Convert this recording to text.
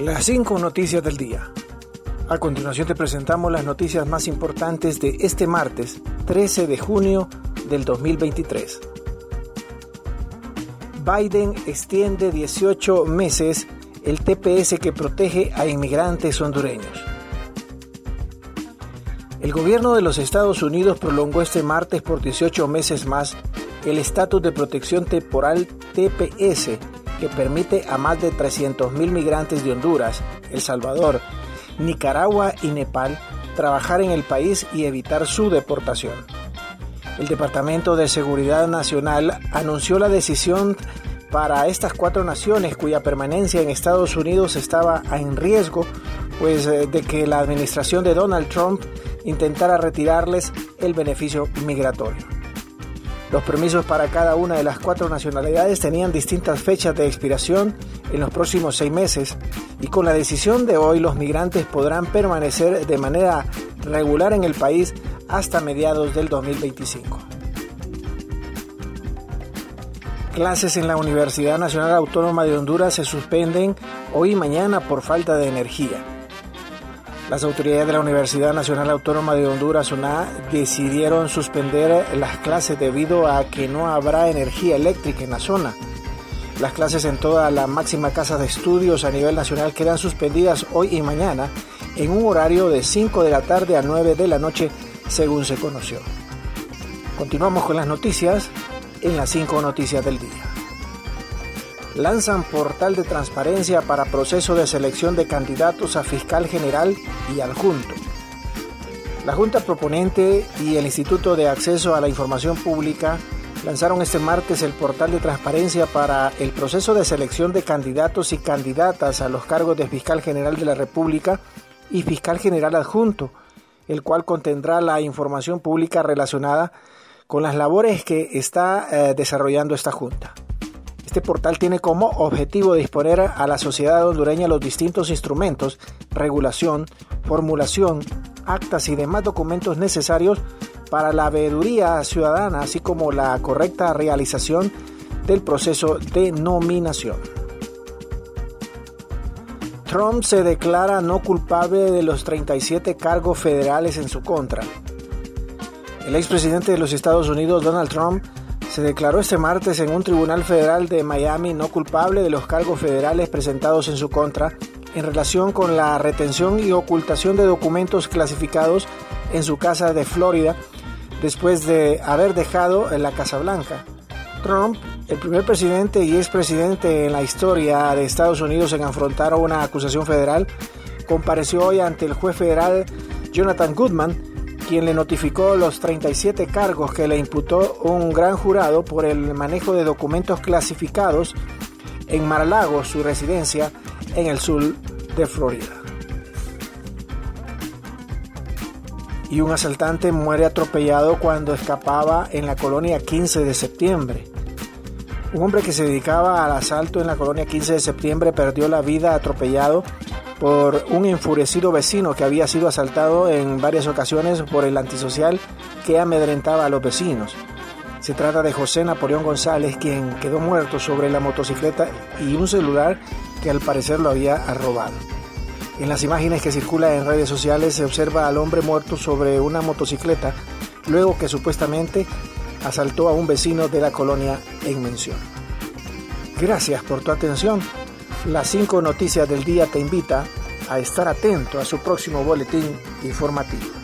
Las cinco noticias del día. A continuación te presentamos las noticias más importantes de este martes 13 de junio del 2023. Biden extiende 18 meses el TPS que protege a inmigrantes hondureños. El gobierno de los Estados Unidos prolongó este martes por 18 meses más el estatus de protección temporal TPS que permite a más de 300.000 migrantes de Honduras, El Salvador, Nicaragua y Nepal trabajar en el país y evitar su deportación. El Departamento de Seguridad Nacional anunció la decisión para estas cuatro naciones cuya permanencia en Estados Unidos estaba en riesgo pues eh, de que la administración de Donald Trump intentara retirarles el beneficio migratorio. Los permisos para cada una de las cuatro nacionalidades tenían distintas fechas de expiración en los próximos seis meses y con la decisión de hoy los migrantes podrán permanecer de manera regular en el país hasta mediados del 2025. Clases en la Universidad Nacional Autónoma de Honduras se suspenden hoy y mañana por falta de energía. Las autoridades de la Universidad Nacional Autónoma de Honduras, UNA, decidieron suspender las clases debido a que no habrá energía eléctrica en la zona. Las clases en toda la máxima casa de estudios a nivel nacional quedan suspendidas hoy y mañana en un horario de 5 de la tarde a 9 de la noche, según se conoció. Continuamos con las noticias en las 5 noticias del día lanzan portal de transparencia para proceso de selección de candidatos a fiscal general y adjunto. La Junta Proponente y el Instituto de Acceso a la Información Pública lanzaron este martes el portal de transparencia para el proceso de selección de candidatos y candidatas a los cargos de fiscal general de la República y fiscal general adjunto, el cual contendrá la información pública relacionada con las labores que está eh, desarrollando esta Junta. Este portal tiene como objetivo disponer a la sociedad hondureña los distintos instrumentos, regulación, formulación, actas y demás documentos necesarios para la veeduría ciudadana, así como la correcta realización del proceso de nominación. Trump se declara no culpable de los 37 cargos federales en su contra. El expresidente de los Estados Unidos, Donald Trump, se declaró este martes en un tribunal federal de Miami no culpable de los cargos federales presentados en su contra en relación con la retención y ocultación de documentos clasificados en su casa de Florida después de haber dejado en la Casa Blanca. Trump, el primer presidente y expresidente en la historia de Estados Unidos en afrontar una acusación federal, compareció hoy ante el juez federal Jonathan Goodman quien le notificó los 37 cargos que le imputó un gran jurado por el manejo de documentos clasificados en Mar-a-Lago, su residencia en el sur de Florida. Y un asaltante muere atropellado cuando escapaba en la colonia 15 de septiembre. Un hombre que se dedicaba al asalto en la colonia 15 de septiembre perdió la vida atropellado por un enfurecido vecino que había sido asaltado en varias ocasiones por el antisocial que amedrentaba a los vecinos. Se trata de José Napoleón González, quien quedó muerto sobre la motocicleta y un celular que al parecer lo había robado. En las imágenes que circulan en redes sociales se observa al hombre muerto sobre una motocicleta, luego que supuestamente asaltó a un vecino de la colonia en mención. Gracias por tu atención. Las 5 noticias del día te invita a estar atento a su próximo boletín informativo.